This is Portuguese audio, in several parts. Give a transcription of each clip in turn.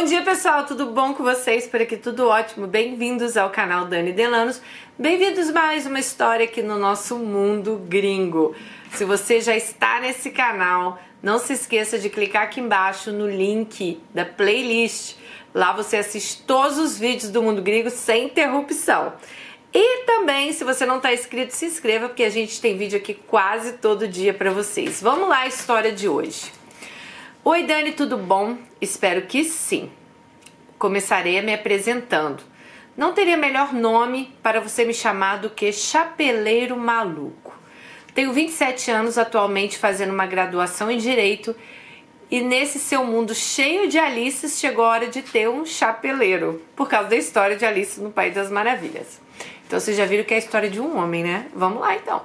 Bom dia pessoal, tudo bom com vocês? Por aqui tudo ótimo. Bem-vindos ao canal Dani Delanos. Bem-vindos mais uma história aqui no nosso mundo gringo. Se você já está nesse canal, não se esqueça de clicar aqui embaixo no link da playlist. Lá você assiste todos os vídeos do mundo gringo sem interrupção. E também, se você não está inscrito, se inscreva porque a gente tem vídeo aqui quase todo dia para vocês. Vamos lá, a história de hoje. Oi, Dani, tudo bom? Espero que sim. Começarei me apresentando. Não teria melhor nome para você me chamar do que Chapeleiro Maluco. Tenho 27 anos atualmente fazendo uma graduação em Direito e nesse seu mundo cheio de Alices chegou a hora de ter um chapeleiro, por causa da história de Alice no País das Maravilhas. Então vocês já viram que é a história de um homem, né? Vamos lá então.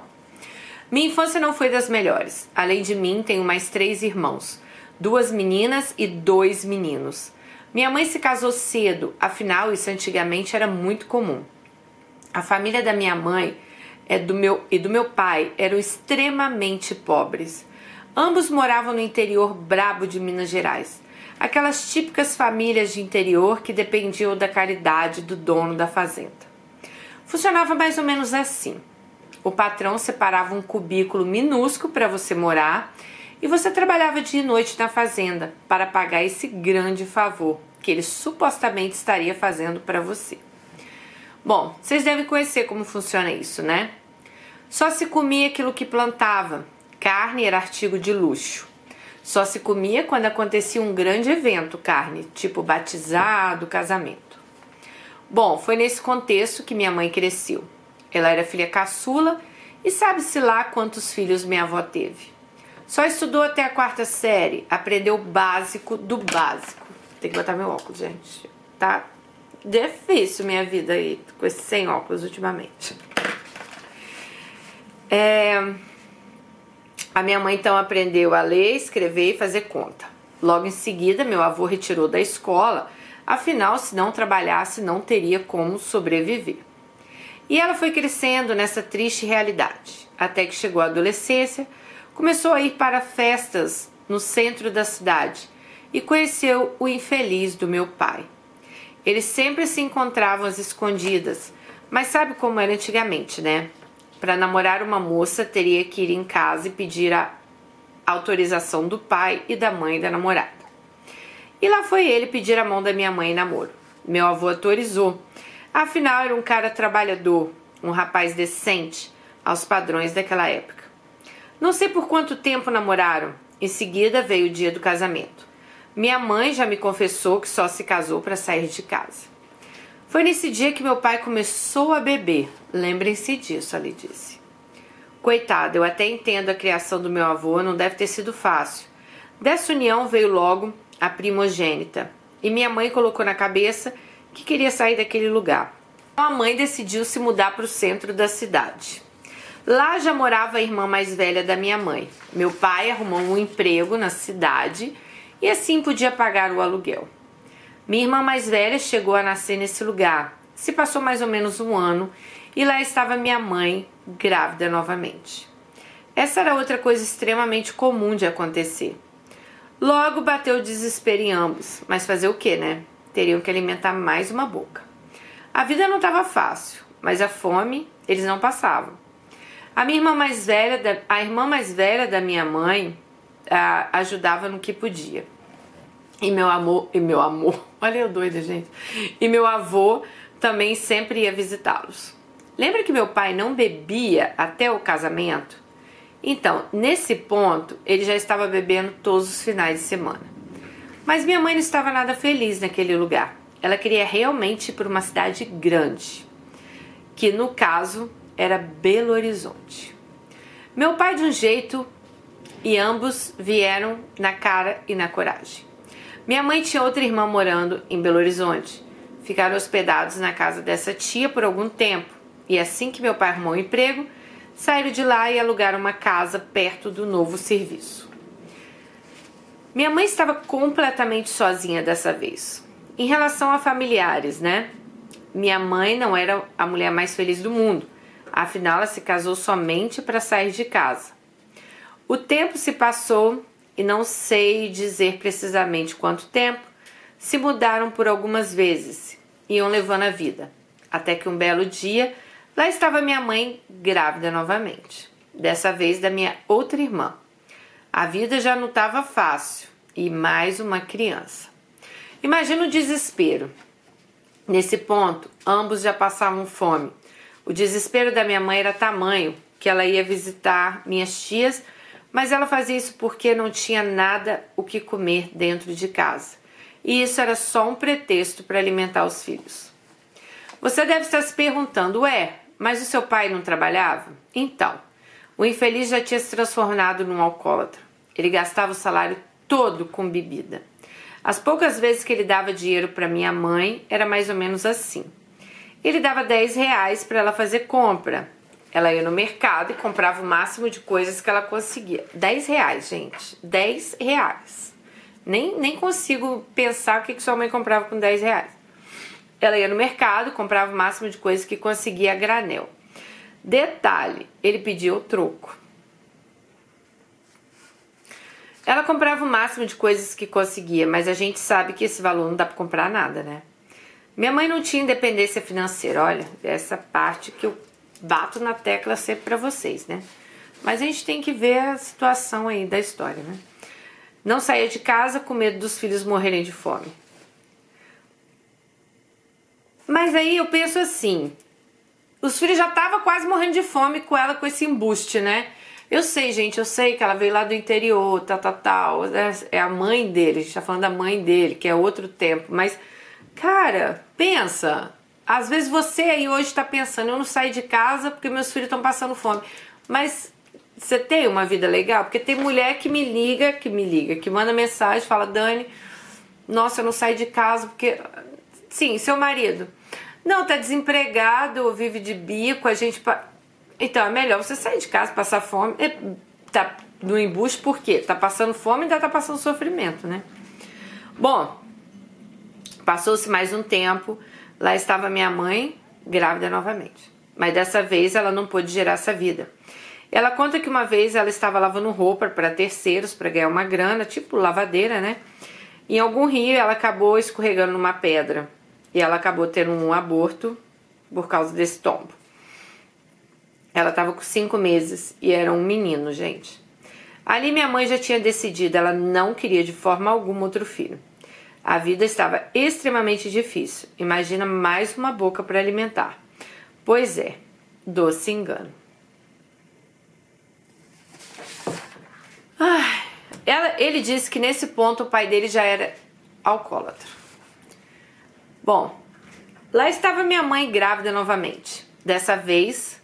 Minha infância não foi das melhores. Além de mim, tenho mais três irmãos duas meninas e dois meninos. Minha mãe se casou cedo, afinal isso antigamente era muito comum. A família da minha mãe é do meu, e do meu pai eram extremamente pobres. Ambos moravam no interior brabo de Minas Gerais. Aquelas típicas famílias de interior que dependiam da caridade do dono da fazenda. Funcionava mais ou menos assim. O patrão separava um cubículo minúsculo para você morar e você trabalhava dia e noite na fazenda para pagar esse grande favor que ele supostamente estaria fazendo para você. Bom, vocês devem conhecer como funciona isso, né? Só se comia aquilo que plantava. Carne era artigo de luxo. Só se comia quando acontecia um grande evento, carne, tipo batizado, casamento. Bom, foi nesse contexto que minha mãe cresceu. Ela era filha caçula e sabe-se lá quantos filhos minha avó teve. Só estudou até a quarta série, aprendeu o básico do básico. Tem que botar meu óculos, gente. Tá difícil minha vida aí com esse sem óculos ultimamente. É... A minha mãe então aprendeu a ler, escrever e fazer conta. Logo em seguida, meu avô retirou da escola, afinal, se não trabalhasse, não teria como sobreviver. E ela foi crescendo nessa triste realidade, até que chegou a adolescência Começou a ir para festas no centro da cidade e conheceu o infeliz do meu pai. Eles sempre se encontravam às escondidas, mas sabe como era antigamente, né? Para namorar uma moça, teria que ir em casa e pedir a autorização do pai e da mãe da namorada. E lá foi ele pedir a mão da minha mãe em namoro. Meu avô autorizou. Afinal, era um cara trabalhador, um rapaz decente aos padrões daquela época. Não sei por quanto tempo namoraram. Em seguida veio o dia do casamento. Minha mãe já me confessou que só se casou para sair de casa. Foi nesse dia que meu pai começou a beber. Lembrem-se disso, ali disse. Coitado, eu até entendo a criação do meu avô, não deve ter sido fácil. Dessa união veio logo a primogênita, e minha mãe colocou na cabeça que queria sair daquele lugar. A mãe decidiu se mudar para o centro da cidade. Lá já morava a irmã mais velha da minha mãe. Meu pai arrumou um emprego na cidade e assim podia pagar o aluguel. Minha irmã mais velha chegou a nascer nesse lugar. Se passou mais ou menos um ano e lá estava minha mãe grávida novamente. Essa era outra coisa extremamente comum de acontecer. Logo bateu o desespero em ambos, mas fazer o que, né? Teriam que alimentar mais uma boca. A vida não estava fácil, mas a fome eles não passavam. A minha irmã mais velha, a irmã mais velha da minha mãe, ajudava no que podia. E meu amor, e meu amor, olha eu doida, gente. E meu avô também sempre ia visitá-los. Lembra que meu pai não bebia até o casamento? Então, nesse ponto, ele já estava bebendo todos os finais de semana. Mas minha mãe não estava nada feliz naquele lugar. Ela queria realmente ir para uma cidade grande, que no caso era Belo Horizonte. Meu pai de um jeito e ambos vieram na cara e na coragem. Minha mãe tinha outra irmã morando em Belo Horizonte. Ficaram hospedados na casa dessa tia por algum tempo e assim que meu pai arrumou um emprego, saíram de lá e alugaram uma casa perto do novo serviço. Minha mãe estava completamente sozinha dessa vez. Em relação a familiares, né? Minha mãe não era a mulher mais feliz do mundo afinal ela se casou somente para sair de casa. O tempo se passou e não sei dizer precisamente quanto tempo, se mudaram por algumas vezes, iam levando a vida, até que um belo dia lá estava minha mãe grávida novamente, dessa vez da minha outra irmã. A vida já não estava fácil e mais uma criança. Imagina o desespero. Nesse ponto, ambos já passavam fome. O desespero da minha mãe era tamanho que ela ia visitar minhas tias, mas ela fazia isso porque não tinha nada o que comer dentro de casa. E isso era só um pretexto para alimentar os filhos. Você deve estar se perguntando, ué, mas o seu pai não trabalhava? Então, o infeliz já tinha se transformado num alcoólatra. Ele gastava o salário todo com bebida. As poucas vezes que ele dava dinheiro para minha mãe, era mais ou menos assim. Ele dava 10 reais para ela fazer compra. Ela ia no mercado e comprava o máximo de coisas que ela conseguia. 10 reais, gente. 10 reais. Nem, nem consigo pensar o que, que sua mãe comprava com 10 reais. Ela ia no mercado, comprava o máximo de coisas que conseguia a granel. Detalhe, ele pedia o troco. Ela comprava o máximo de coisas que conseguia, mas a gente sabe que esse valor não dá para comprar nada, né? Minha mãe não tinha independência financeira, olha, essa parte que eu bato na tecla sempre para vocês, né? Mas a gente tem que ver a situação aí da história, né? Não saía de casa com medo dos filhos morrerem de fome. Mas aí eu penso assim, os filhos já estavam quase morrendo de fome com ela com esse embuste, né? Eu sei, gente, eu sei que ela veio lá do interior, tal, tal, tal. É a mãe dele, a gente tá falando da mãe dele, que é outro tempo. Mas, cara, pensa. Às vezes você aí hoje tá pensando, eu não saio de casa porque meus filhos estão passando fome. Mas você tem uma vida legal? Porque tem mulher que me liga, que me liga, que manda mensagem, fala, Dani, nossa, eu não saio de casa porque. Sim, seu marido. Não, tá desempregado, vive de bico, a gente. Então é melhor você sair de casa, passar fome, tá no embuste por quê? Tá passando fome e ainda tá passando sofrimento, né? Bom, passou-se mais um tempo, lá estava minha mãe grávida novamente. Mas dessa vez ela não pôde gerar essa vida. Ela conta que uma vez ela estava lavando roupa para terceiros para ganhar uma grana, tipo lavadeira, né? Em algum rio ela acabou escorregando numa pedra e ela acabou tendo um aborto por causa desse tombo. Ela estava com cinco meses e era um menino, gente. Ali minha mãe já tinha decidido, ela não queria de forma alguma outro filho. A vida estava extremamente difícil. Imagina mais uma boca para alimentar. Pois é, doce engano. Ah, ela, ele disse que nesse ponto o pai dele já era alcoólatra. Bom, lá estava minha mãe grávida novamente. Dessa vez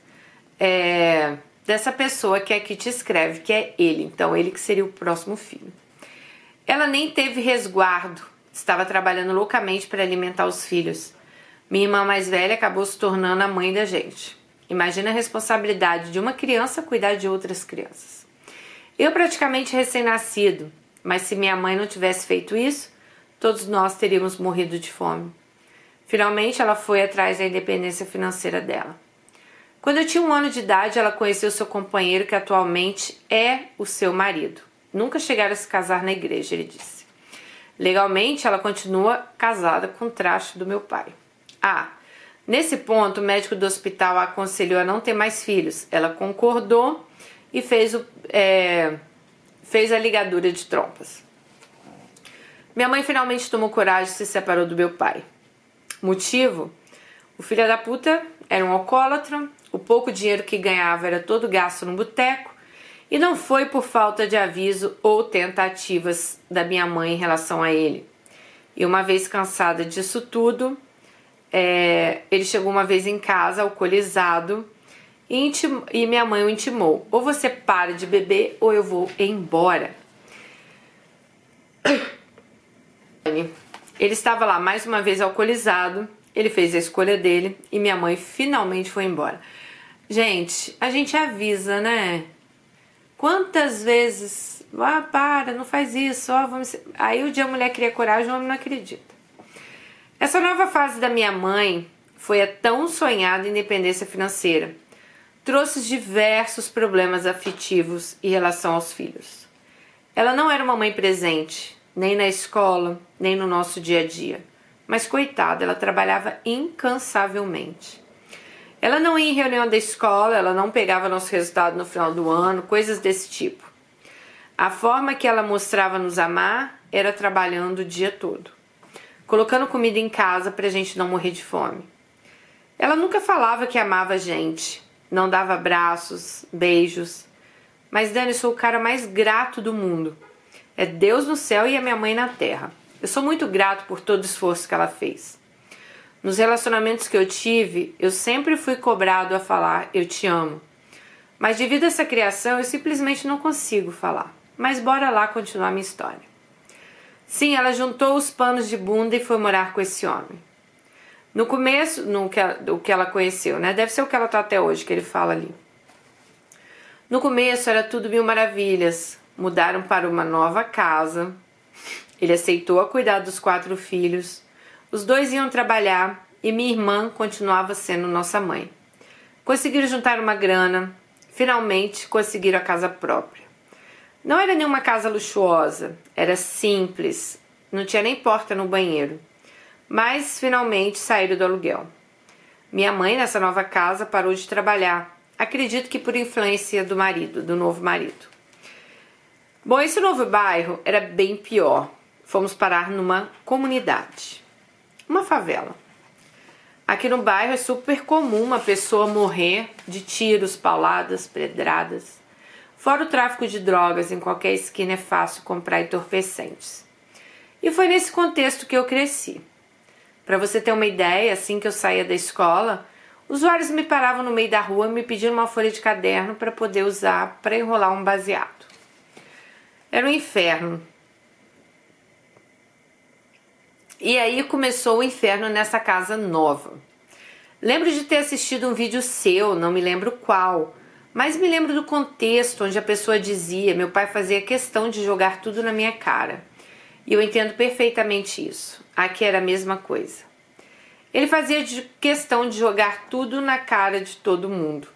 é, dessa pessoa que aqui te escreve, que é ele, então ele que seria o próximo filho. Ela nem teve resguardo, estava trabalhando loucamente para alimentar os filhos. Minha irmã mais velha acabou se tornando a mãe da gente. Imagina a responsabilidade de uma criança cuidar de outras crianças. Eu praticamente recém-nascido, mas se minha mãe não tivesse feito isso, todos nós teríamos morrido de fome. Finalmente, ela foi atrás da independência financeira dela. Quando eu tinha um ano de idade, ela conheceu seu companheiro, que atualmente é o seu marido. Nunca chegaram a se casar na igreja, ele disse. Legalmente, ela continua casada com o traste do meu pai. Ah, nesse ponto, o médico do hospital a aconselhou a não ter mais filhos. Ela concordou e fez, o, é, fez a ligadura de trompas. Minha mãe finalmente tomou coragem e se separou do meu pai. Motivo? O filho da puta era um alcoólatra, o pouco dinheiro que ganhava era todo gasto no boteco e não foi por falta de aviso ou tentativas da minha mãe em relação a ele. E uma vez cansada disso tudo, é, ele chegou uma vez em casa alcoolizado e, intim, e minha mãe o intimou: ou você para de beber ou eu vou embora. Ele estava lá mais uma vez alcoolizado, ele fez a escolha dele e minha mãe finalmente foi embora. Gente, a gente avisa, né? Quantas vezes, ah, para, não faz isso, ó, vamos. Aí o dia a mulher cria coragem, o homem não acredita. Essa nova fase da minha mãe foi a tão sonhada independência financeira. Trouxe diversos problemas afetivos em relação aos filhos. Ela não era uma mãe presente, nem na escola, nem no nosso dia a dia. Mas coitada, ela trabalhava incansavelmente. Ela não ia em reunião da escola, ela não pegava nosso resultado no final do ano, coisas desse tipo. A forma que ela mostrava nos amar era trabalhando o dia todo, colocando comida em casa para a gente não morrer de fome. Ela nunca falava que amava a gente, não dava abraços, beijos. Mas Dani, sou o cara mais grato do mundo. É Deus no céu e a minha mãe na terra. Eu sou muito grato por todo o esforço que ela fez. Nos relacionamentos que eu tive, eu sempre fui cobrado a falar eu te amo. Mas devido a essa criação, eu simplesmente não consigo falar. Mas bora lá continuar minha história. Sim, ela juntou os panos de bunda e foi morar com esse homem. No começo, no que, o que ela conheceu, né? Deve ser o que ela tá até hoje, que ele fala ali. No começo era tudo mil maravilhas. Mudaram para uma nova casa. Ele aceitou a cuidar dos quatro filhos. Os dois iam trabalhar e minha irmã continuava sendo nossa mãe. Conseguiram juntar uma grana. Finalmente conseguiram a casa própria. Não era nenhuma casa luxuosa, era simples, não tinha nem porta no banheiro mas finalmente saíram do aluguel. Minha mãe, nessa nova casa, parou de trabalhar. Acredito que por influência do marido, do novo marido. Bom, esse novo bairro era bem pior. Fomos parar numa comunidade, uma favela. Aqui no bairro é super comum uma pessoa morrer de tiros, pauladas, pedradas. Fora o tráfico de drogas, em qualquer esquina é fácil comprar entorpecentes. E foi nesse contexto que eu cresci. Para você ter uma ideia, assim que eu saía da escola, usuários me paravam no meio da rua me pedindo uma folha de caderno para poder usar para enrolar um baseado. Era um inferno. E aí começou o inferno nessa casa nova. Lembro de ter assistido um vídeo seu, não me lembro qual, mas me lembro do contexto onde a pessoa dizia: meu pai fazia questão de jogar tudo na minha cara. E eu entendo perfeitamente isso. Aqui era a mesma coisa. Ele fazia de questão de jogar tudo na cara de todo mundo.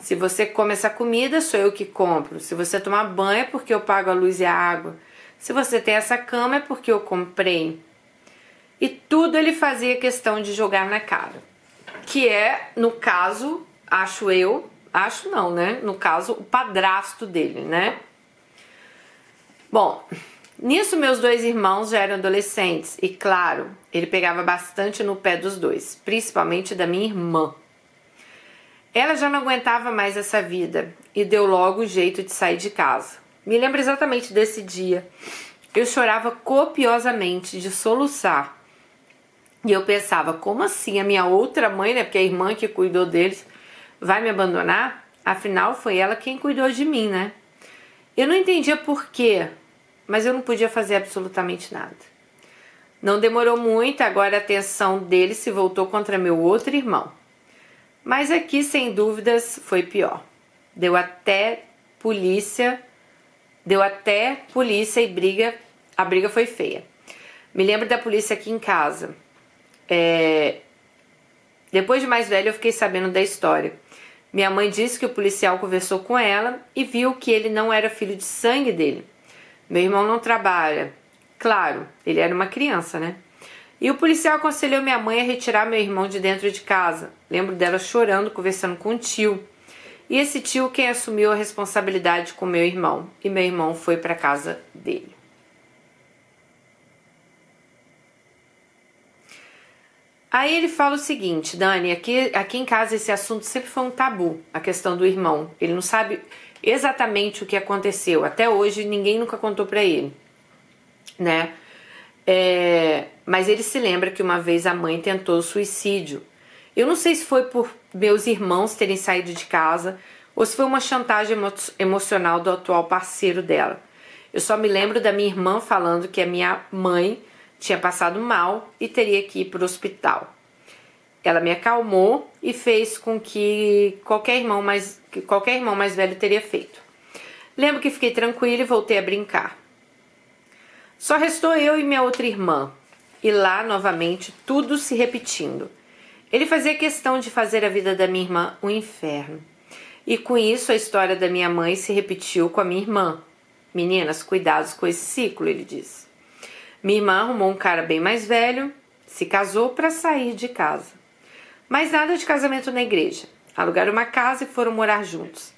Se você come essa comida, sou eu que compro. Se você tomar banho, é porque eu pago a luz e a água. Se você tem essa cama, é porque eu comprei. E tudo ele fazia questão de jogar na cara. Que é, no caso, acho eu, acho não, né? No caso, o padrasto dele, né? Bom, Nisso, meus dois irmãos já eram adolescentes e, claro, ele pegava bastante no pé dos dois, principalmente da minha irmã. Ela já não aguentava mais essa vida e deu logo o jeito de sair de casa. Me lembro exatamente desse dia. Eu chorava copiosamente de soluçar. E eu pensava, como assim a minha outra mãe, né, porque a irmã que cuidou deles, vai me abandonar? Afinal, foi ela quem cuidou de mim, né? Eu não entendia por quê, mas eu não podia fazer absolutamente nada. Não demorou muito, agora a atenção dele se voltou contra meu outro irmão. Mas aqui, sem dúvidas, foi pior. Deu até polícia, deu até polícia e briga, a briga foi feia. Me lembro da polícia aqui em casa. É... Depois de mais velho, eu fiquei sabendo da história. Minha mãe disse que o policial conversou com ela e viu que ele não era filho de sangue dele meu irmão não trabalha. Claro, ele era uma criança, né? E o policial aconselhou minha mãe a retirar meu irmão de dentro de casa. Lembro dela chorando, conversando com o tio. E esse tio quem assumiu a responsabilidade com meu irmão. E meu irmão foi para casa dele. Aí ele fala o seguinte, Dani, aqui, aqui em casa esse assunto sempre foi um tabu, a questão do irmão. Ele não sabe exatamente o que aconteceu. Até hoje ninguém nunca contou para ele, né? É, mas ele se lembra que uma vez a mãe tentou suicídio. Eu não sei se foi por meus irmãos terem saído de casa ou se foi uma chantagem emo emocional do atual parceiro dela. Eu só me lembro da minha irmã falando que a minha mãe tinha passado mal e teria que ir para o hospital. Ela me acalmou e fez com que qualquer irmão mais, que qualquer irmão mais velho teria feito. Lembro que fiquei tranquila e voltei a brincar. Só restou eu e minha outra irmã, e lá novamente tudo se repetindo. Ele fazia questão de fazer a vida da minha irmã um inferno. E com isso a história da minha mãe se repetiu com a minha irmã. Meninas, cuidados com esse ciclo, ele disse. Minha irmã arrumou um cara bem mais velho, se casou para sair de casa. Mas nada de casamento na igreja. Alugaram uma casa e foram morar juntos.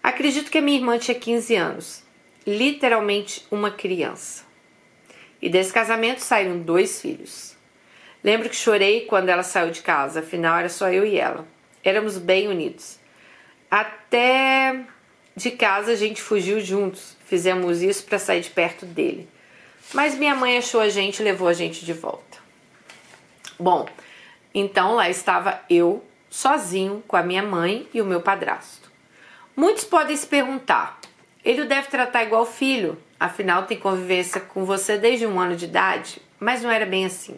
Acredito que a minha irmã tinha 15 anos, literalmente uma criança. E desse casamento saíram dois filhos. Lembro que chorei quando ela saiu de casa, afinal era só eu e ela. Éramos bem unidos. Até de casa a gente fugiu juntos. Fizemos isso para sair de perto dele. Mas minha mãe achou a gente e levou a gente de volta. Bom, então lá estava eu, sozinho, com a minha mãe e o meu padrasto. Muitos podem se perguntar: ele o deve tratar igual filho, afinal tem convivência com você desde um ano de idade? Mas não era bem assim.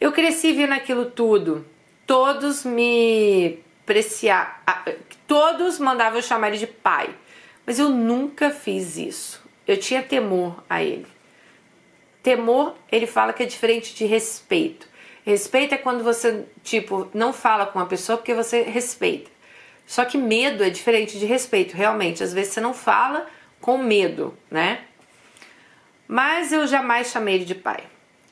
Eu cresci vendo aquilo tudo. Todos me apreciar, todos mandavam eu chamar ele de pai, mas eu nunca fiz isso. Eu tinha temor a ele. Temor, ele fala que é diferente de respeito. Respeito é quando você, tipo, não fala com a pessoa porque você respeita. Só que medo é diferente de respeito, realmente. Às vezes você não fala com medo, né? Mas eu jamais chamei ele de pai.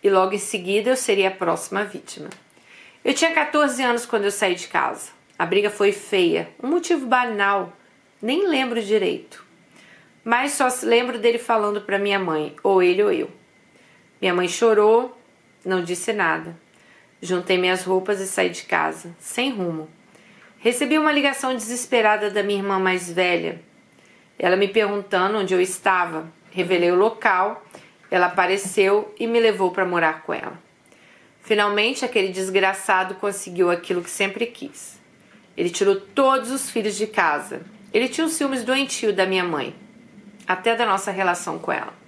E logo em seguida eu seria a próxima vítima. Eu tinha 14 anos quando eu saí de casa. A briga foi feia, um motivo banal, nem lembro direito. Mas só lembro dele falando para minha mãe, ou ele ou eu. Minha mãe chorou, não disse nada. Juntei minhas roupas e saí de casa, sem rumo. Recebi uma ligação desesperada da minha irmã mais velha. Ela me perguntando onde eu estava. Revelei o local. Ela apareceu e me levou para morar com ela. Finalmente, aquele desgraçado conseguiu aquilo que sempre quis. Ele tirou todos os filhos de casa. Ele tinha os ciúmes doentio da minha mãe, até da nossa relação com ela.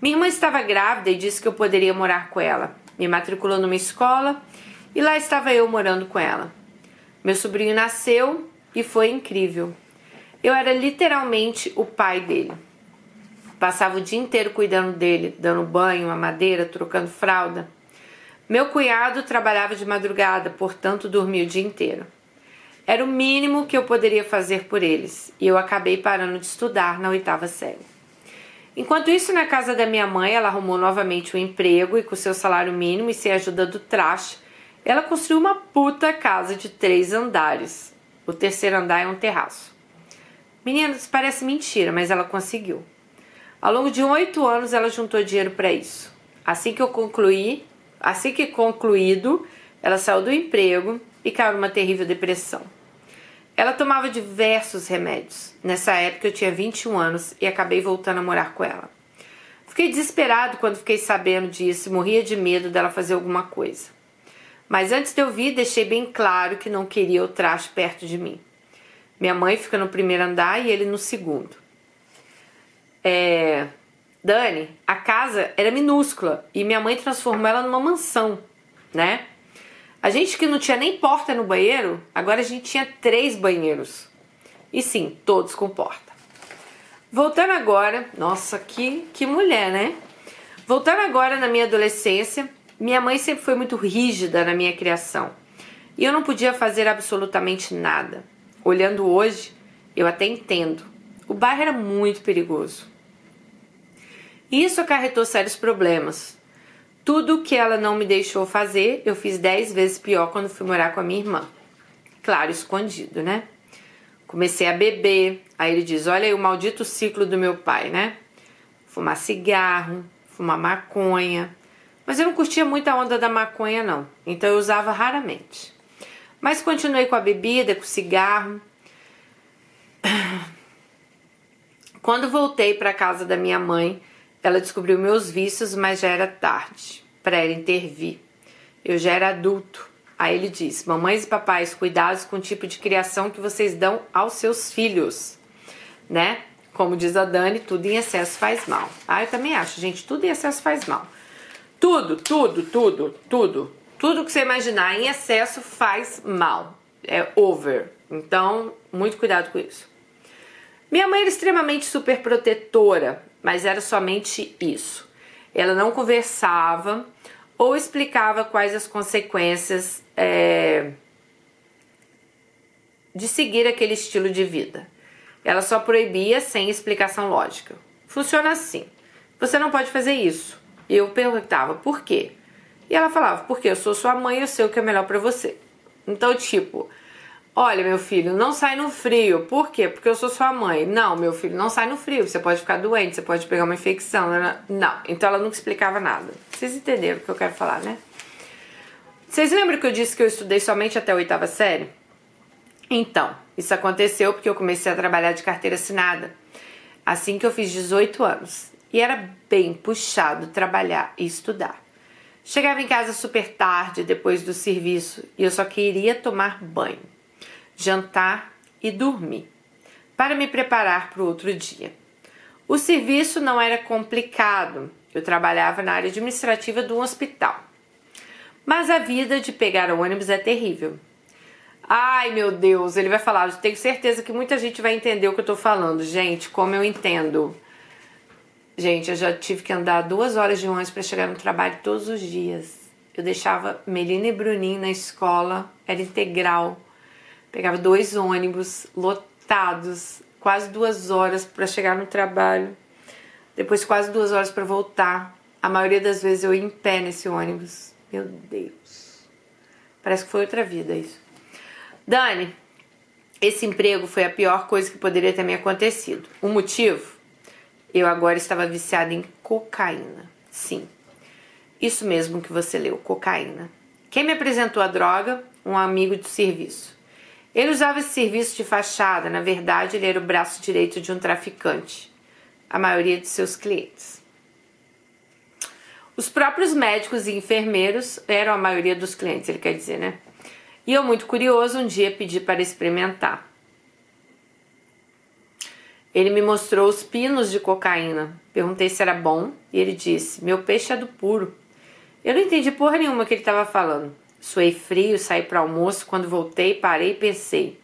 Minha irmã estava grávida e disse que eu poderia morar com ela. Me matriculou numa escola e lá estava eu morando com ela. Meu sobrinho nasceu e foi incrível. Eu era literalmente o pai dele. Passava o dia inteiro cuidando dele, dando banho, mamadeira, trocando fralda. Meu cunhado trabalhava de madrugada, portanto dormia o dia inteiro. Era o mínimo que eu poderia fazer por eles, e eu acabei parando de estudar na oitava série. Enquanto isso, na casa da minha mãe, ela arrumou novamente um emprego e com seu salário mínimo e sem a ajuda do traste, ela construiu uma puta casa de três andares. O terceiro andar é um terraço. Meninas, parece mentira, mas ela conseguiu. Ao longo de oito anos, ela juntou dinheiro para isso. Assim que eu concluí, assim que concluído, ela saiu do emprego e caiu numa terrível depressão. Ela tomava diversos remédios. Nessa época eu tinha 21 anos e acabei voltando a morar com ela. Fiquei desesperado quando fiquei sabendo disso e morria de medo dela fazer alguma coisa. Mas antes de eu vir, deixei bem claro que não queria o traste perto de mim. Minha mãe fica no primeiro andar e ele no segundo. É... Dani, a casa era minúscula e minha mãe transformou ela numa mansão, né? A gente que não tinha nem porta no banheiro, agora a gente tinha três banheiros. E sim, todos com porta. Voltando agora, nossa, que, que mulher, né? Voltando agora na minha adolescência, minha mãe sempre foi muito rígida na minha criação. E eu não podia fazer absolutamente nada. Olhando hoje, eu até entendo. O bairro era muito perigoso. Isso acarretou sérios problemas, tudo que ela não me deixou fazer, eu fiz dez vezes pior quando fui morar com a minha irmã. Claro, escondido, né? Comecei a beber. Aí ele diz: Olha aí o maldito ciclo do meu pai, né? Fumar cigarro, fumar maconha. Mas eu não curtia muito a onda da maconha, não. Então eu usava raramente. Mas continuei com a bebida, com o cigarro. Quando voltei para casa da minha mãe, ela descobriu meus vícios, mas já era tarde para ela intervir. Eu já era adulto. Aí ele disse: Mamães e papais, cuidados com o tipo de criação que vocês dão aos seus filhos, né? Como diz a Dani, tudo em excesso faz mal. Ah, eu também acho, gente, tudo em excesso faz mal. Tudo, tudo, tudo, tudo. Tudo que você imaginar em excesso faz mal. É over. Então, muito cuidado com isso. Minha mãe era extremamente super protetora, mas era somente isso. Ela não conversava ou explicava quais as consequências é, de seguir aquele estilo de vida. Ela só proibia sem explicação lógica. Funciona assim: você não pode fazer isso. Eu perguntava, por quê? E ela falava, porque eu sou sua mãe e eu sei o que é melhor para você. Então, tipo, olha, meu filho, não sai no frio. Por quê? Porque eu sou sua mãe. Não, meu filho, não sai no frio. Você pode ficar doente, você pode pegar uma infecção. Não. Então ela nunca explicava nada. Vocês entenderam o que eu quero falar, né? Vocês lembram que eu disse que eu estudei somente até a oitava série? Então, isso aconteceu porque eu comecei a trabalhar de carteira assinada assim que eu fiz 18 anos. E era bem puxado trabalhar e estudar. Chegava em casa super tarde, depois do serviço, e eu só queria tomar banho, jantar e dormir, para me preparar para o outro dia. O serviço não era complicado, eu trabalhava na área administrativa de um hospital. Mas a vida de pegar ônibus é terrível. Ai meu Deus, ele vai falar. Eu tenho certeza que muita gente vai entender o que eu tô falando. Gente, como eu entendo. Gente, eu já tive que andar duas horas de ônibus para chegar no trabalho todos os dias. Eu deixava Melina e Bruninho na escola, era integral. Pegava dois ônibus lotados, quase duas horas para chegar no trabalho. Depois quase duas horas para voltar. A maioria das vezes eu ia em pé nesse ônibus. Meu Deus. Parece que foi outra vida isso. Dani, esse emprego foi a pior coisa que poderia ter me acontecido. O motivo? Eu agora estava viciada em cocaína. Sim, isso mesmo que você leu, cocaína. Quem me apresentou a droga? Um amigo de serviço. Ele usava esse serviço de fachada, na verdade, ele era o braço direito de um traficante, a maioria de seus clientes. Os próprios médicos e enfermeiros eram a maioria dos clientes, ele quer dizer, né? E eu, muito curioso, um dia pedi para experimentar. Ele me mostrou os pinos de cocaína. Perguntei se era bom e ele disse: Meu peixe é do puro. Eu não entendi porra nenhuma que ele estava falando. Suei frio, saí para almoço. Quando voltei, parei e pensei: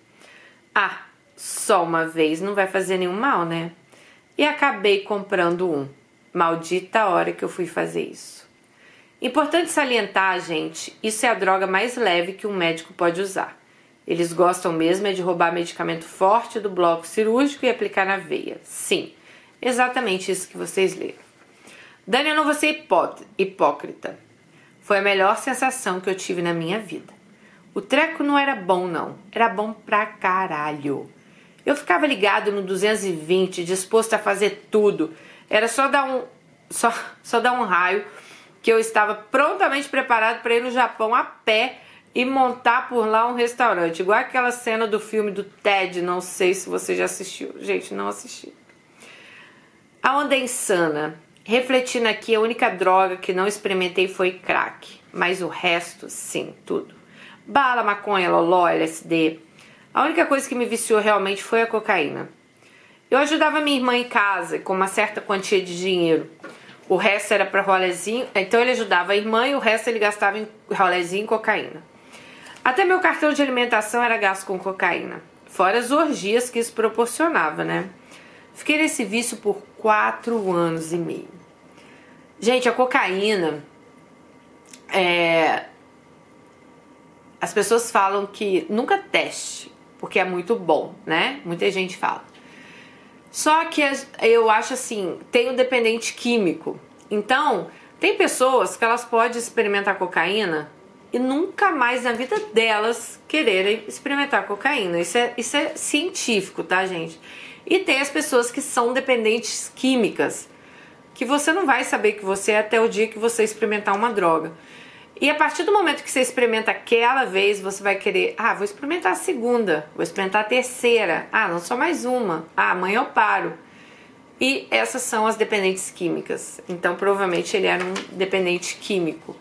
Ah, só uma vez não vai fazer nenhum mal, né? E acabei comprando um. Maldita hora que eu fui fazer isso. Importante salientar, gente, isso é a droga mais leve que um médico pode usar. Eles gostam mesmo é de roubar medicamento forte do bloco cirúrgico e aplicar na veia. Sim, exatamente isso que vocês leram. Dani, eu não vou ser hipócrita. Foi a melhor sensação que eu tive na minha vida. O treco não era bom, não. Era bom pra caralho. Eu ficava ligado no 220, disposto a fazer tudo. Era só dar um, só, só dar um raio que eu estava prontamente preparado para ir no Japão a pé e montar por lá um restaurante. Igual aquela cena do filme do Ted, não sei se você já assistiu. Gente, não assisti. A onda é insana. Refletindo aqui, a única droga que não experimentei foi crack, mas o resto, sim, tudo. Bala, maconha, loló, LSD. A única coisa que me viciou realmente foi a cocaína. Eu ajudava minha irmã em casa com uma certa quantia de dinheiro. O resto era para rolezinho, então ele ajudava a irmã e o resto ele gastava em rolezinho e cocaína. Até meu cartão de alimentação era gasto com cocaína, fora as orgias que isso proporcionava, né? Fiquei nesse vício por quatro anos e meio. Gente, a cocaína é... As pessoas falam que nunca teste, porque é muito bom, né? Muita gente fala. Só que eu acho assim, tem o dependente químico. Então, tem pessoas que elas podem experimentar cocaína e nunca mais na vida delas quererem experimentar cocaína. Isso é, isso é científico, tá, gente? E tem as pessoas que são dependentes químicas, que você não vai saber que você é até o dia que você experimentar uma droga. E a partir do momento que você experimenta aquela vez, você vai querer, ah, vou experimentar a segunda, vou experimentar a terceira, ah, não só mais uma, ah, amanhã eu paro. E essas são as dependentes químicas. Então, provavelmente ele era um dependente químico.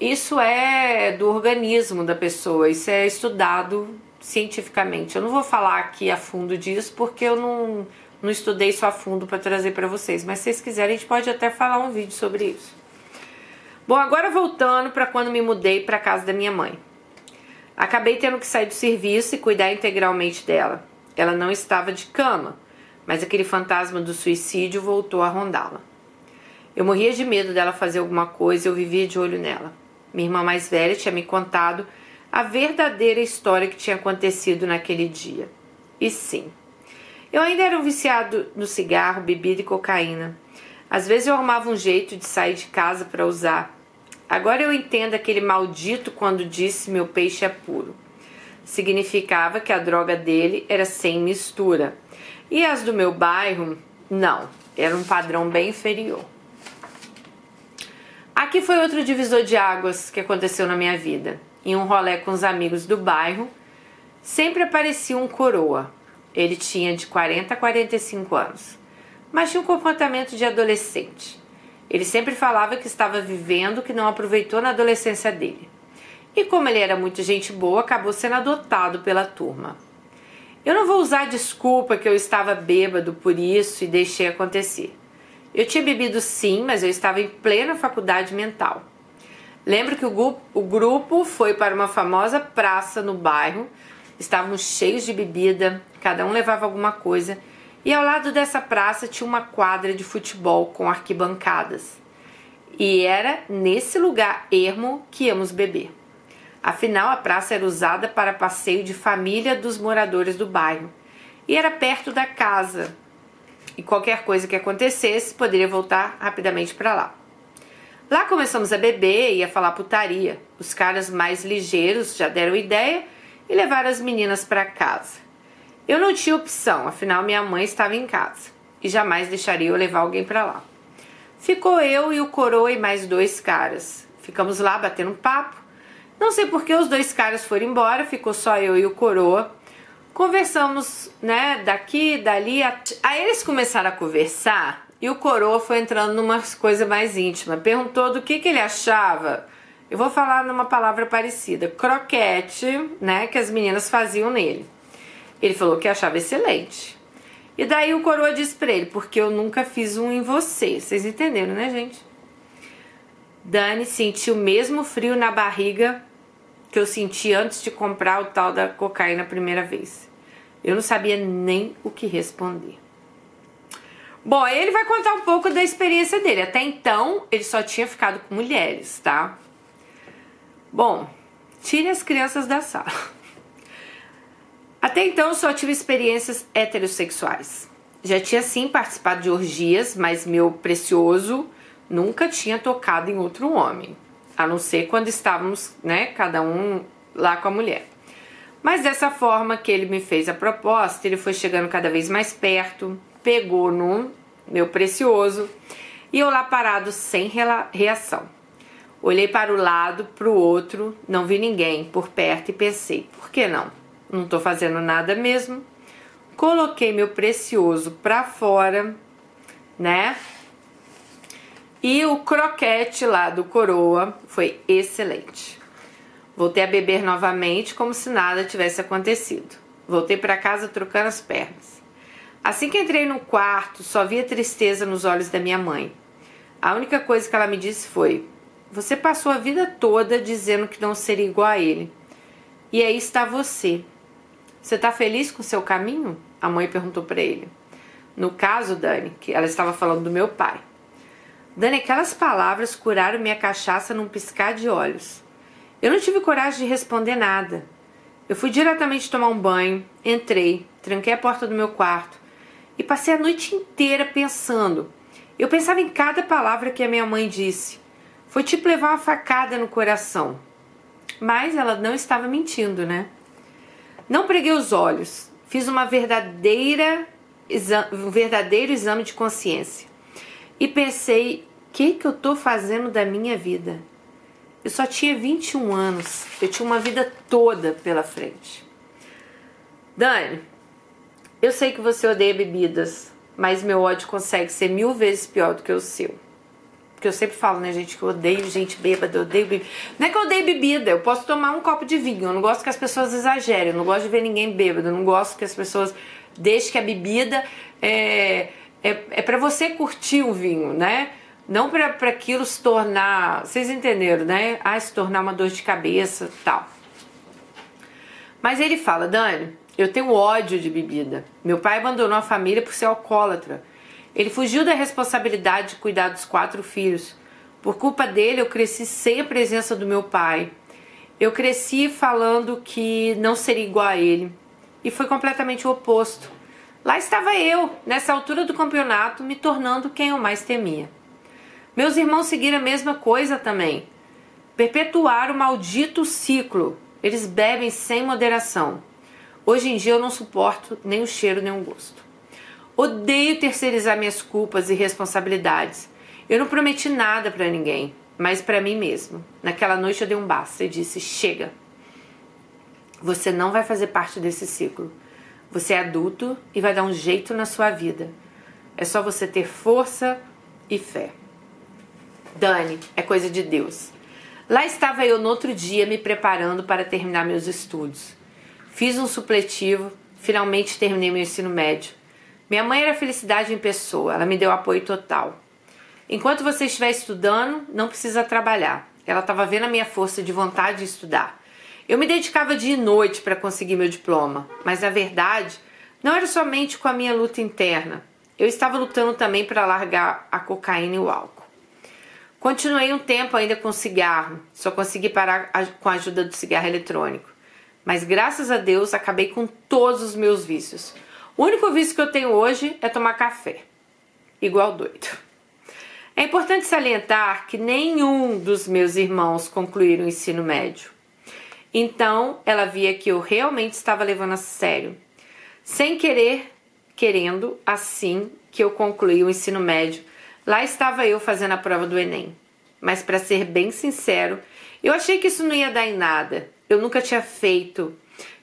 Isso é do organismo da pessoa, isso é estudado cientificamente. Eu não vou falar aqui a fundo disso porque eu não, não estudei isso a fundo para trazer para vocês, mas se vocês quiserem, a gente pode até falar um vídeo sobre isso. Bom, agora voltando para quando me mudei para casa da minha mãe. Acabei tendo que sair do serviço e cuidar integralmente dela. Ela não estava de cama, mas aquele fantasma do suicídio voltou a rondá-la. Eu morria de medo dela fazer alguma coisa e eu vivia de olho nela. Minha irmã mais velha tinha me contado a verdadeira história que tinha acontecido naquele dia. E sim, eu ainda era um viciado no cigarro, bebida e cocaína. Às vezes eu arrumava um jeito de sair de casa para usar. Agora eu entendo aquele maldito quando disse meu peixe é puro. Significava que a droga dele era sem mistura. E as do meu bairro, não, era um padrão bem inferior. Aqui foi outro divisor de águas que aconteceu na minha vida. Em um rolê com os amigos do bairro, sempre aparecia um coroa. Ele tinha de 40 a 45 anos, mas tinha um comportamento de adolescente. Ele sempre falava que estava vivendo que não aproveitou na adolescência dele. E como ele era muito gente boa, acabou sendo adotado pela turma. Eu não vou usar desculpa que eu estava bêbado por isso e deixei acontecer. Eu tinha bebido sim, mas eu estava em plena faculdade mental. Lembro que o, o grupo foi para uma famosa praça no bairro, estávamos cheios de bebida, cada um levava alguma coisa, e ao lado dessa praça tinha uma quadra de futebol com arquibancadas. E era nesse lugar ermo que íamos beber. Afinal, a praça era usada para passeio de família dos moradores do bairro e era perto da casa e qualquer coisa que acontecesse poderia voltar rapidamente para lá. Lá começamos a beber e a falar putaria. Os caras mais ligeiros já deram ideia e levaram as meninas para casa. Eu não tinha opção, afinal minha mãe estava em casa e jamais deixaria eu levar alguém para lá. Ficou eu e o coroa e mais dois caras. Ficamos lá batendo papo. Não sei por que os dois caras foram embora, ficou só eu e o coroa. Conversamos, né, daqui, dali. Aí eles começaram a conversar e o coroa foi entrando numa coisa mais íntima. Perguntou do que, que ele achava. Eu vou falar numa palavra parecida: croquete, né, que as meninas faziam nele. Ele falou que achava excelente. E daí o coroa disse pra ele: Porque eu nunca fiz um em você. Vocês entenderam, né, gente? Dani sentiu o mesmo frio na barriga que eu senti antes de comprar o tal da cocaína a primeira vez. Eu não sabia nem o que responder. Bom, ele vai contar um pouco da experiência dele. Até então, ele só tinha ficado com mulheres, tá? Bom, tire as crianças da sala. Até então, só tive experiências heterossexuais. Já tinha sim participado de orgias, mas meu precioso nunca tinha tocado em outro homem a não ser quando estávamos, né, cada um lá com a mulher. Mas dessa forma que ele me fez a proposta, ele foi chegando cada vez mais perto, pegou no meu precioso e eu lá parado sem reação. Olhei para o lado, para o outro, não vi ninguém por perto e pensei: por que não? Não estou fazendo nada mesmo. Coloquei meu precioso para fora, né? E o croquete lá do coroa foi excelente. Voltei a beber novamente como se nada tivesse acontecido. Voltei para casa trocando as pernas. Assim que entrei no quarto, só via tristeza nos olhos da minha mãe. A única coisa que ela me disse foi: Você passou a vida toda dizendo que não seria igual a ele. E aí está você. Você está feliz com seu caminho? A mãe perguntou para ele. No caso, Dani, que ela estava falando do meu pai. Dani, aquelas palavras curaram minha cachaça num piscar de olhos. Eu não tive coragem de responder nada. Eu fui diretamente tomar um banho, entrei, tranquei a porta do meu quarto e passei a noite inteira pensando. Eu pensava em cada palavra que a minha mãe disse. Foi tipo levar uma facada no coração. Mas ela não estava mentindo, né? Não preguei os olhos, fiz uma verdadeira um verdadeiro exame de consciência e pensei: o que, que eu estou fazendo da minha vida? Eu só tinha 21 anos, eu tinha uma vida toda pela frente. Dani, eu sei que você odeia bebidas, mas meu ódio consegue ser mil vezes pior do que o seu. Porque eu sempre falo, né, gente, que eu odeio gente bêbada, eu odeio bebida. Não é que eu odeio bebida, eu posso tomar um copo de vinho, eu não gosto que as pessoas exagerem, eu não gosto de ver ninguém bêbado, eu não gosto que as pessoas deixem que a bebida é, é, é para você curtir o vinho, né? Não para aquilo se tornar. Vocês entenderam, né? Ah, se tornar uma dor de cabeça tal. Mas ele fala, Dani, eu tenho ódio de bebida. Meu pai abandonou a família por ser alcoólatra. Ele fugiu da responsabilidade de cuidar dos quatro filhos. Por culpa dele, eu cresci sem a presença do meu pai. Eu cresci falando que não seria igual a ele. E foi completamente o oposto. Lá estava eu, nessa altura do campeonato, me tornando quem eu mais temia. Meus irmãos seguiram a mesma coisa também. Perpetuar o maldito ciclo. Eles bebem sem moderação. Hoje em dia eu não suporto nem o cheiro nem o gosto. Odeio terceirizar minhas culpas e responsabilidades. Eu não prometi nada para ninguém, mas para mim mesmo. Naquela noite eu dei um basta e disse: chega. Você não vai fazer parte desse ciclo. Você é adulto e vai dar um jeito na sua vida. É só você ter força e fé. Dani, é coisa de Deus. Lá estava eu no outro dia me preparando para terminar meus estudos. Fiz um supletivo, finalmente terminei meu ensino médio. Minha mãe era felicidade em pessoa, ela me deu apoio total. Enquanto você estiver estudando, não precisa trabalhar. Ela estava vendo a minha força de vontade de estudar. Eu me dedicava dia e noite para conseguir meu diploma, mas na verdade não era somente com a minha luta interna. Eu estava lutando também para largar a cocaína e o álcool. Continuei um tempo ainda com cigarro, só consegui parar com a ajuda do cigarro eletrônico. Mas graças a Deus acabei com todos os meus vícios. O único vício que eu tenho hoje é tomar café, igual doido. É importante salientar que nenhum dos meus irmãos concluíram o ensino médio. Então ela via que eu realmente estava levando a sério. Sem querer, querendo, assim que eu concluí o ensino médio, lá estava eu fazendo a prova do Enem. Mas para ser bem sincero, eu achei que isso não ia dar em nada. Eu nunca tinha feito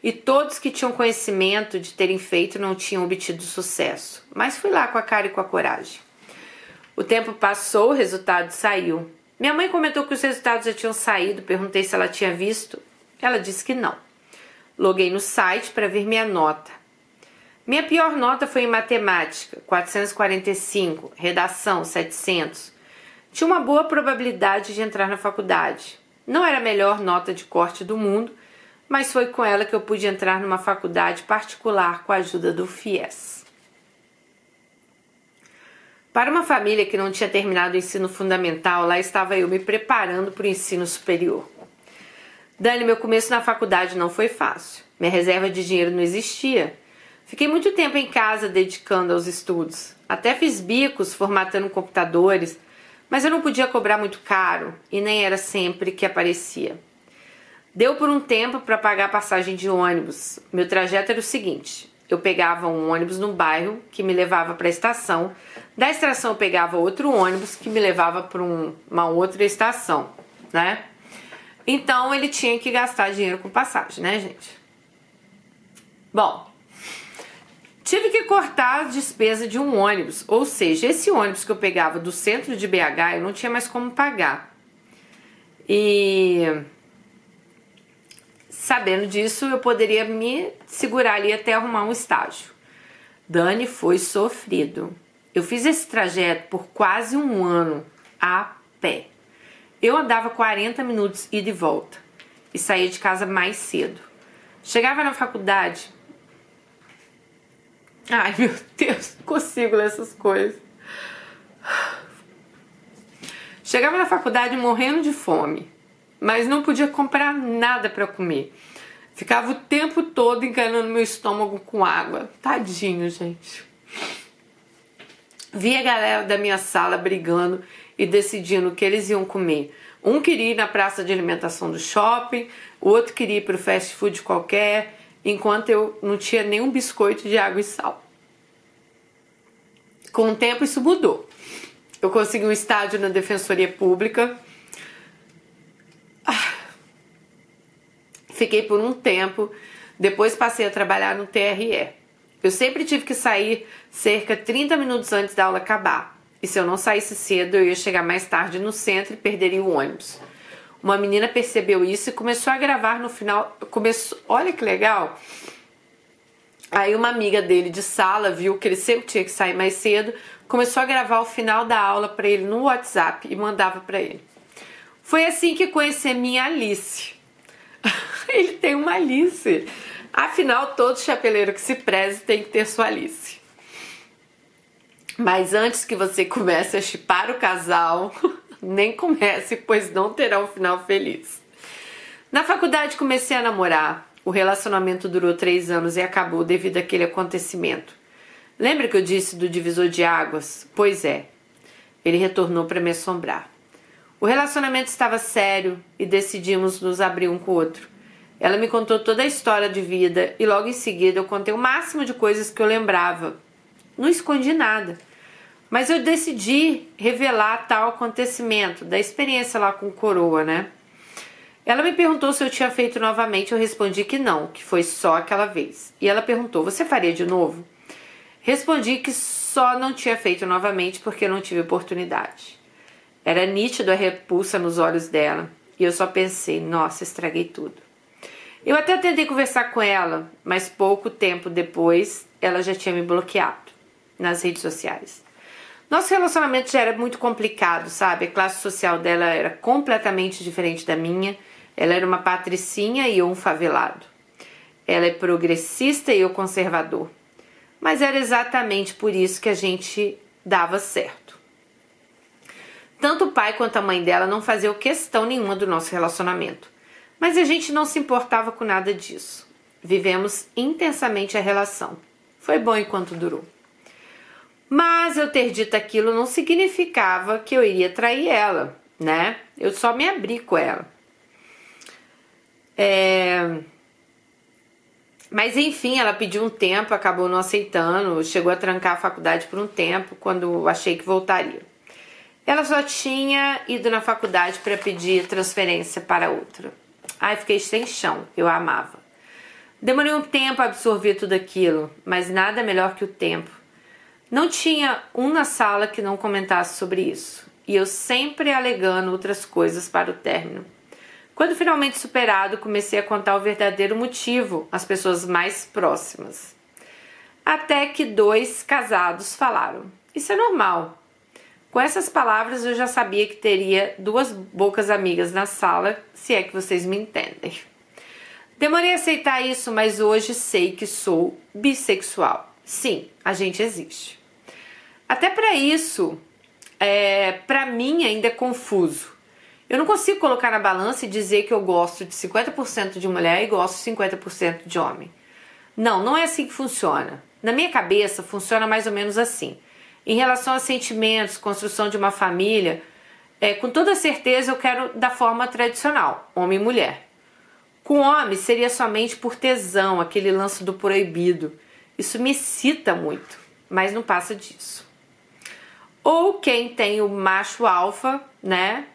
e todos que tinham conhecimento de terem feito não tinham obtido sucesso. Mas fui lá com a cara e com a coragem. O tempo passou, o resultado saiu. Minha mãe comentou que os resultados já tinham saído, perguntei se ela tinha visto. Ela disse que não. Loguei no site para ver minha nota. Minha pior nota foi em matemática, 445, redação, 700. Tinha uma boa probabilidade de entrar na faculdade. Não era a melhor nota de corte do mundo, mas foi com ela que eu pude entrar numa faculdade particular com a ajuda do FIES. Para uma família que não tinha terminado o ensino fundamental, lá estava eu me preparando para o ensino superior. Dani, meu começo na faculdade não foi fácil. Minha reserva de dinheiro não existia. Fiquei muito tempo em casa dedicando aos estudos. Até fiz bicos formatando computadores, mas eu não podia cobrar muito caro e nem era sempre que aparecia. Deu por um tempo para pagar a passagem de ônibus. Meu trajeto era o seguinte: eu pegava um ônibus no bairro que me levava para a estação, da estação eu pegava outro ônibus que me levava para um, uma outra estação, né? Então ele tinha que gastar dinheiro com passagem, né, gente? Bom, tive que cortar a despesa de um ônibus, ou seja, esse ônibus que eu pegava do centro de BH eu não tinha mais como pagar. E sabendo disso, eu poderia me segurar ali até arrumar um estágio. Dani foi sofrido. Eu fiz esse trajeto por quase um ano a pé. Eu andava 40 minutos ida e volta e saía de casa mais cedo. Chegava na faculdade. Ai meu Deus, não consigo ler essas coisas. Chegava na faculdade morrendo de fome, mas não podia comprar nada para comer. Ficava o tempo todo enganando meu estômago com água. Tadinho, gente. Vi a galera da minha sala brigando e decidindo o que eles iam comer. Um queria ir na praça de alimentação do shopping, o outro queria ir para o fast food qualquer, enquanto eu não tinha nenhum biscoito de água e sal. Com o tempo isso mudou. Eu consegui um estágio na Defensoria Pública. Ah. Fiquei por um tempo, depois passei a trabalhar no TRE. Eu sempre tive que sair cerca de 30 minutos antes da aula acabar. E se eu não saísse cedo, eu ia chegar mais tarde no centro e perderia o ônibus. Uma menina percebeu isso e começou a gravar no final. Começou, olha que legal. Aí uma amiga dele de sala viu que ele sempre tinha que sair mais cedo, começou a gravar o final da aula para ele no WhatsApp e mandava para ele. Foi assim que conheci minha Alice. ele tem uma Alice. Afinal, todo chapeleiro que se preze tem que ter sua Alice. Mas antes que você comece a chipar o casal, nem comece, pois não terá um final feliz. Na faculdade comecei a namorar. O relacionamento durou três anos e acabou devido àquele acontecimento. Lembra que eu disse do divisor de águas? Pois é. Ele retornou para me assombrar. O relacionamento estava sério e decidimos nos abrir um com o outro. Ela me contou toda a história de vida e logo em seguida eu contei o máximo de coisas que eu lembrava. Não escondi nada. Mas eu decidi revelar tal acontecimento, da experiência lá com coroa, né? Ela me perguntou se eu tinha feito novamente, eu respondi que não, que foi só aquela vez. E ela perguntou: Você faria de novo? Respondi que só não tinha feito novamente porque não tive oportunidade. Era nítido a repulsa nos olhos dela e eu só pensei: nossa, estraguei tudo. Eu até tentei conversar com ela, mas pouco tempo depois ela já tinha me bloqueado nas redes sociais. Nosso relacionamento já era muito complicado, sabe? A classe social dela era completamente diferente da minha. Ela era uma patricinha e eu um favelado. Ela é progressista e eu conservador. Mas era exatamente por isso que a gente dava certo. Tanto o pai quanto a mãe dela não faziam questão nenhuma do nosso relacionamento. Mas a gente não se importava com nada disso. Vivemos intensamente a relação. Foi bom enquanto durou. Mas eu ter dito aquilo não significava que eu iria trair ela, né? Eu só me abri com ela. É... Mas enfim, ela pediu um tempo, acabou não aceitando, chegou a trancar a faculdade por um tempo, quando achei que voltaria. Ela só tinha ido na faculdade para pedir transferência para outra. Ai, fiquei sem chão, eu a amava. Demorei um tempo a absorver tudo aquilo, mas nada melhor que o tempo. Não tinha um na sala que não comentasse sobre isso, e eu sempre alegando outras coisas para o término. Quando finalmente superado, comecei a contar o verdadeiro motivo às pessoas mais próximas. Até que dois casados falaram: Isso é normal. Com essas palavras eu já sabia que teria duas bocas amigas na sala, se é que vocês me entendem. Demorei a aceitar isso, mas hoje sei que sou bissexual. Sim, a gente existe. Até para isso, é, para mim ainda é confuso. Eu não consigo colocar na balança e dizer que eu gosto de 50% de mulher e gosto de 50% de homem. Não, não é assim que funciona. Na minha cabeça funciona mais ou menos assim. Em relação a sentimentos, construção de uma família, é, com toda certeza eu quero da forma tradicional, homem e mulher. Com homem seria somente por tesão, aquele lance do proibido. Isso me excita muito, mas não passa disso. Ou quem tem o macho alfa, né?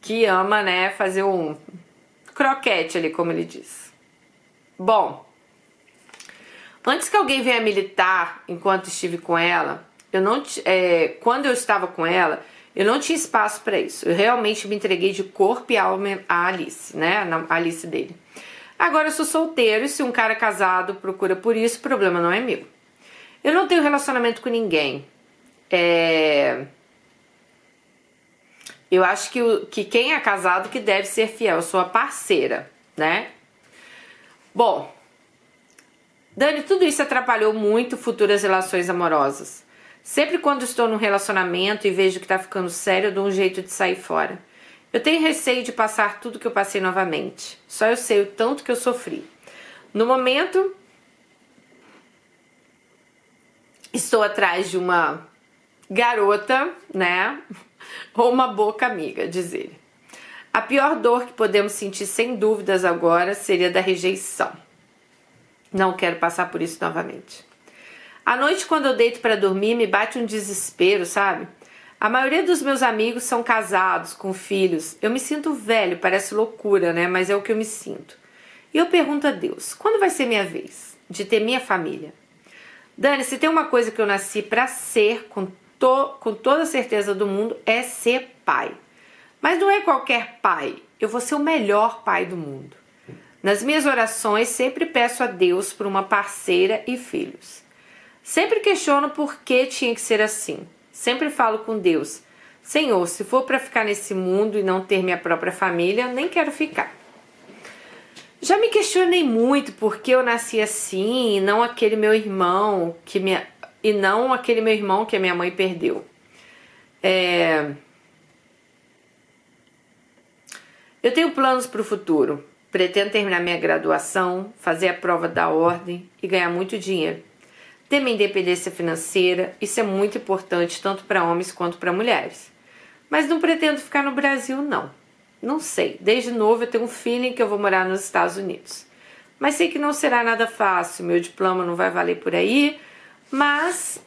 Que ama, né, fazer um croquete ali, como ele diz. Bom, Antes que alguém venha militar enquanto estive com ela, eu não é, quando eu estava com ela, eu não tinha espaço para isso. Eu realmente me entreguei de corpo e alma à Alice, né? A Alice dele. Agora eu sou solteiro e se um cara casado procura por isso, o problema não é meu. Eu não tenho relacionamento com ninguém. É... Eu acho que, o, que quem é casado que deve ser fiel. Eu sou a parceira, né? Bom, Dani, tudo isso atrapalhou muito futuras relações amorosas. Sempre quando estou num relacionamento e vejo que tá ficando sério, eu dou um jeito de sair fora. Eu tenho receio de passar tudo que eu passei novamente. Só eu sei o tanto que eu sofri. No momento, estou atrás de uma garota, né? Ou uma boca amiga, diz ele. A pior dor que podemos sentir sem dúvidas agora seria da rejeição. Não quero passar por isso novamente. À noite, quando eu deito para dormir, me bate um desespero, sabe? A maioria dos meus amigos são casados, com filhos. Eu me sinto velho, parece loucura, né? Mas é o que eu me sinto. E eu pergunto a Deus: quando vai ser minha vez de ter minha família? Dani, se tem uma coisa que eu nasci para ser, com, to, com toda a certeza do mundo, é ser pai. Mas não é qualquer pai. Eu vou ser o melhor pai do mundo. Nas minhas orações, sempre peço a Deus por uma parceira e filhos. Sempre questiono por que tinha que ser assim. Sempre falo com Deus: Senhor, se for para ficar nesse mundo e não ter minha própria família, nem quero ficar. Já me questionei muito por que eu nasci assim e não aquele meu irmão que minha e não aquele meu irmão que a minha mãe perdeu. É... Eu tenho planos para o futuro. Pretendo terminar minha graduação, fazer a prova da ordem e ganhar muito dinheiro. ter minha independência financeira, isso é muito importante tanto para homens quanto para mulheres. Mas não pretendo ficar no Brasil, não. Não sei. Desde novo eu tenho um feeling que eu vou morar nos Estados Unidos. Mas sei que não será nada fácil, meu diploma não vai valer por aí, mas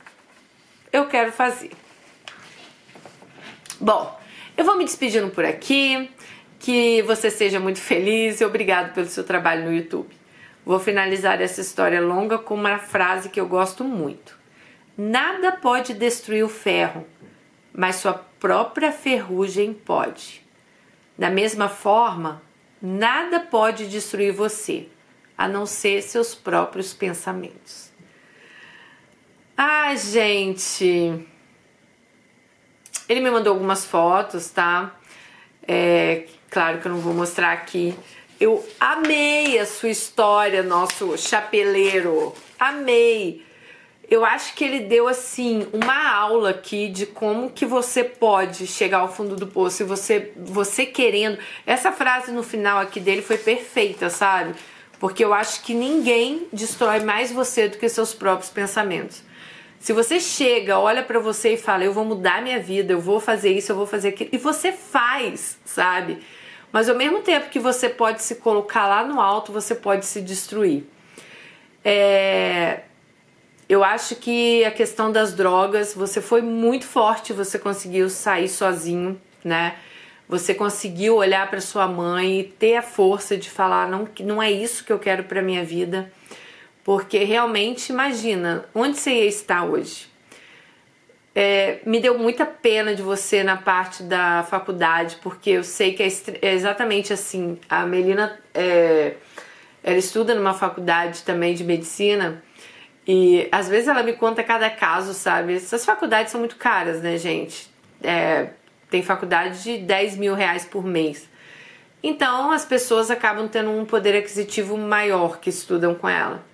eu quero fazer. Bom, eu vou me despedindo por aqui. Que você seja muito feliz e obrigado pelo seu trabalho no YouTube. Vou finalizar essa história longa com uma frase que eu gosto muito. Nada pode destruir o ferro, mas sua própria ferrugem pode. Da mesma forma, nada pode destruir você, a não ser seus próprios pensamentos. Ai, gente. Ele me mandou algumas fotos, tá? É, claro que eu não vou mostrar aqui. Eu amei a sua história, nosso chapeleiro. Amei. Eu acho que ele deu assim uma aula aqui de como que você pode chegar ao fundo do poço e você você querendo. Essa frase no final aqui dele foi perfeita, sabe? Porque eu acho que ninguém destrói mais você do que seus próprios pensamentos. Se você chega, olha para você e fala: "Eu vou mudar minha vida, eu vou fazer isso, eu vou fazer aquilo", e você faz, sabe? Mas ao mesmo tempo que você pode se colocar lá no alto, você pode se destruir. É... Eu acho que a questão das drogas, você foi muito forte, você conseguiu sair sozinho, né? Você conseguiu olhar para sua mãe e ter a força de falar não, não é isso que eu quero para minha vida. Porque realmente, imagina, onde você ia estar hoje? É, me deu muita pena de você na parte da faculdade, porque eu sei que é, é exatamente assim. A Melina, é, ela estuda numa faculdade também de medicina e às vezes ela me conta cada caso, sabe? Essas faculdades são muito caras, né, gente? É, tem faculdade de 10 mil reais por mês. Então as pessoas acabam tendo um poder aquisitivo maior que estudam com ela.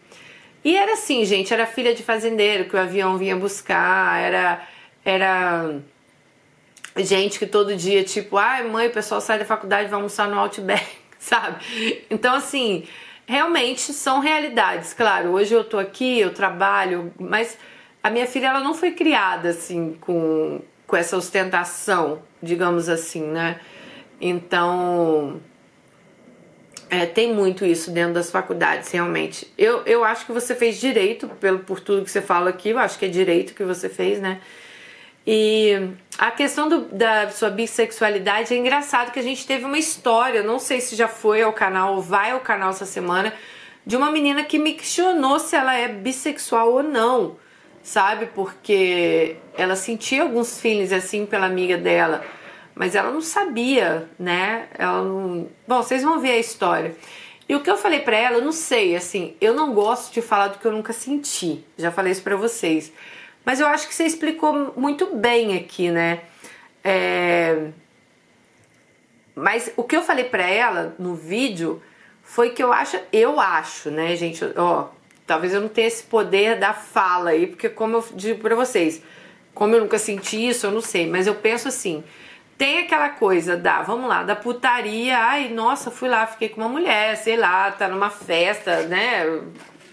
E era assim, gente, era filha de fazendeiro que o avião vinha buscar, era era gente que todo dia, tipo, ai mãe, o pessoal sai da faculdade vai almoçar no Outback, sabe? Então, assim, realmente são realidades. Claro, hoje eu tô aqui, eu trabalho, mas a minha filha ela não foi criada assim com, com essa ostentação, digamos assim, né? Então, é, tem muito isso dentro das faculdades, realmente. Eu, eu acho que você fez direito, pelo, por tudo que você fala aqui, eu acho que é direito que você fez, né? E a questão do, da sua bissexualidade é engraçado que a gente teve uma história, não sei se já foi ao canal ou vai ao canal essa semana, de uma menina que me questionou se ela é bissexual ou não, sabe? Porque ela sentia alguns feelings assim pela amiga dela mas ela não sabia, né? Ela não... Bom, vocês vão ver a história. E o que eu falei para ela, eu não sei, assim, eu não gosto de falar do que eu nunca senti. Já falei isso para vocês. Mas eu acho que você explicou muito bem aqui, né? É... Mas o que eu falei para ela no vídeo foi que eu acho, eu acho, né, gente, ó, talvez eu não tenha esse poder da fala aí, porque como eu digo para vocês, como eu nunca senti isso, eu não sei, mas eu penso assim, tem aquela coisa da, vamos lá, da putaria, ai, nossa, fui lá, fiquei com uma mulher, sei lá, tá numa festa, né?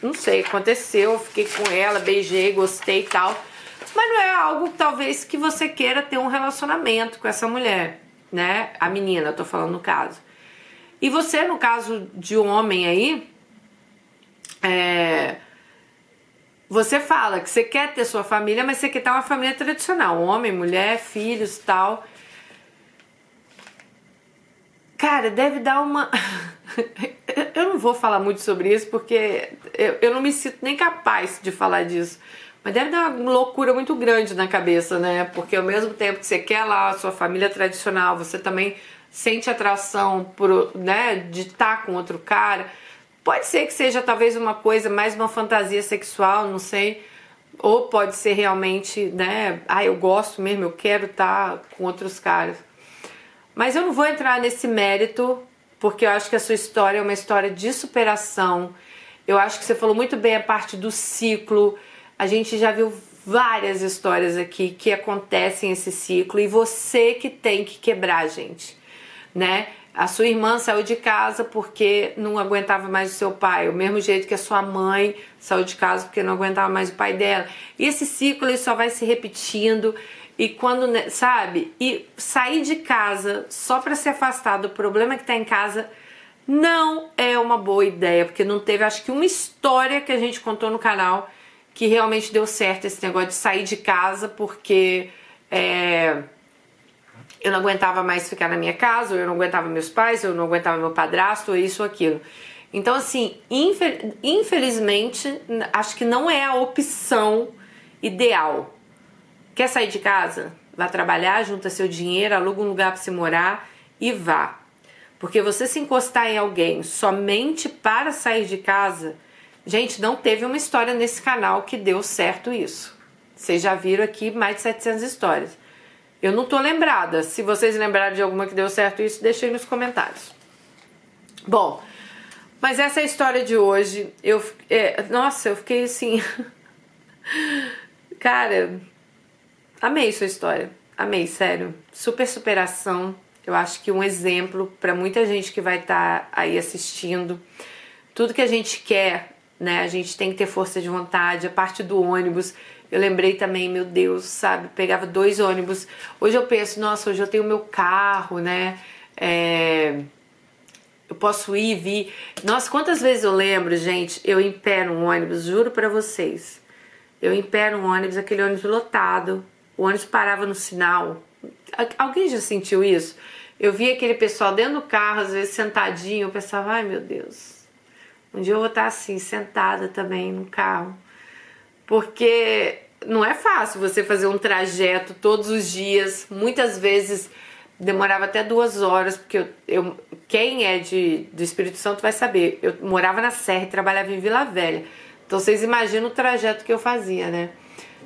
Não sei, aconteceu, fiquei com ela, beijei, gostei e tal. Mas não é algo talvez que você queira ter um relacionamento com essa mulher, né? A menina, eu tô falando no caso. E você, no caso de um homem aí, é, você fala que você quer ter sua família, mas você quer ter uma família tradicional, homem, mulher, filhos, tal. Cara, deve dar uma. eu não vou falar muito sobre isso porque eu, eu não me sinto nem capaz de falar disso. Mas deve dar uma loucura muito grande na cabeça, né? Porque ao mesmo tempo que você quer lá a sua família tradicional, você também sente atração por, né, de estar com outro cara. Pode ser que seja talvez uma coisa mais uma fantasia sexual, não sei. Ou pode ser realmente, né? Ah, eu gosto mesmo, eu quero estar com outros caras. Mas eu não vou entrar nesse mérito, porque eu acho que a sua história é uma história de superação. Eu acho que você falou muito bem a parte do ciclo. A gente já viu várias histórias aqui que acontecem esse ciclo e você que tem que quebrar, gente, né? A sua irmã saiu de casa porque não aguentava mais o seu pai, o mesmo jeito que a sua mãe saiu de casa porque não aguentava mais o pai dela. E esse ciclo ele só vai se repetindo e quando, sabe? E sair de casa só para se afastar do problema que tá em casa não é uma boa ideia, porque não teve, acho que uma história que a gente contou no canal que realmente deu certo esse negócio de sair de casa porque é, eu não aguentava mais ficar na minha casa, ou eu não aguentava meus pais, ou eu não aguentava meu padrasto, ou isso ou aquilo. Então, assim, infelizmente, acho que não é a opção ideal. Quer sair de casa? Vá trabalhar, junta seu dinheiro, aluga um lugar para se morar e vá. Porque você se encostar em alguém somente para sair de casa, gente, não teve uma história nesse canal que deu certo isso. Vocês já viram aqui mais de 700 histórias. Eu não tô lembrada. Se vocês lembrarem de alguma que deu certo isso, deixem nos comentários. Bom, mas essa é a história de hoje. Eu, é, nossa, eu fiquei assim. Cara, amei sua história. Amei, sério. Super superação. Eu acho que um exemplo para muita gente que vai estar tá aí assistindo. Tudo que a gente quer, né? A gente tem que ter força de vontade. A parte do ônibus eu lembrei também, meu Deus, sabe? Pegava dois ônibus. Hoje eu penso, nossa, hoje eu tenho meu carro, né? É... Eu posso ir e vir. Nossa, quantas vezes eu lembro, gente? Eu em pé no ônibus, juro para vocês. Eu em pé no ônibus, aquele ônibus lotado. O ônibus parava no sinal. Alguém já sentiu isso? Eu via aquele pessoal dentro do carro, às vezes sentadinho. Eu pensava, ai meu Deus, um dia eu vou estar assim, sentada também no carro porque não é fácil você fazer um trajeto todos os dias, muitas vezes demorava até duas horas, porque eu, eu, quem é de, do Espírito Santo vai saber, eu morava na Serra e trabalhava em Vila Velha, então vocês imaginam o trajeto que eu fazia, né?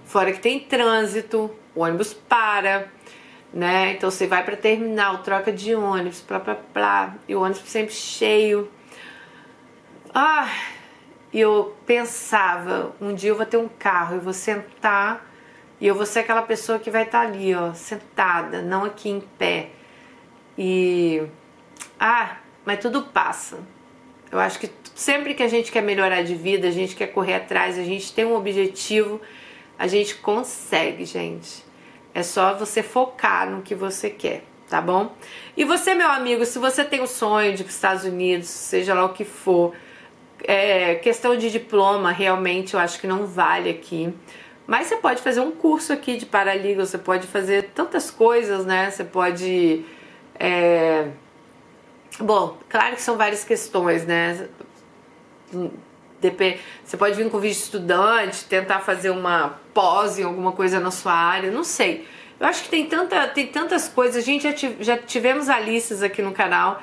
Fora que tem trânsito, o ônibus para, né? Então você vai para terminal, troca de ônibus, plá, plá, plá, e o ônibus sempre cheio. Ah, e eu pensava, um dia eu vou ter um carro, eu vou sentar e eu vou ser aquela pessoa que vai estar tá ali, ó, sentada, não aqui em pé. E ah, mas tudo passa. Eu acho que sempre que a gente quer melhorar de vida, a gente quer correr atrás, a gente tem um objetivo, a gente consegue, gente. É só você focar no que você quer, tá bom? E você, meu amigo, se você tem o sonho de ir para os Estados Unidos, seja lá o que for, é, questão de diploma, realmente eu acho que não vale aqui. Mas você pode fazer um curso aqui de paraliga, você pode fazer tantas coisas, né? Você pode. É... Bom, claro que são várias questões, né? Você pode vir com vídeo estudante, tentar fazer uma pós em alguma coisa na sua área, não sei. Eu acho que tem, tanta, tem tantas coisas. A gente já, já tivemos Alices aqui no canal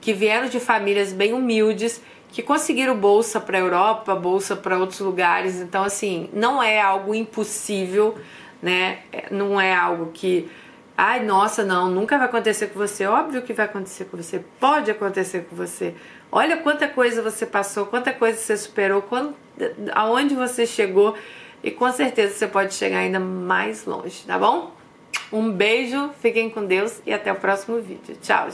que vieram de famílias bem humildes que conseguiram bolsa para a Europa, bolsa para outros lugares. Então, assim, não é algo impossível, né? É, não é algo que, ai, nossa, não, nunca vai acontecer com você. Óbvio que vai acontecer com você, pode acontecer com você. Olha quanta coisa você passou, quanta coisa você superou, quando, aonde você chegou e com certeza você pode chegar ainda mais longe, tá bom? Um beijo, fiquem com Deus e até o próximo vídeo. Tchau.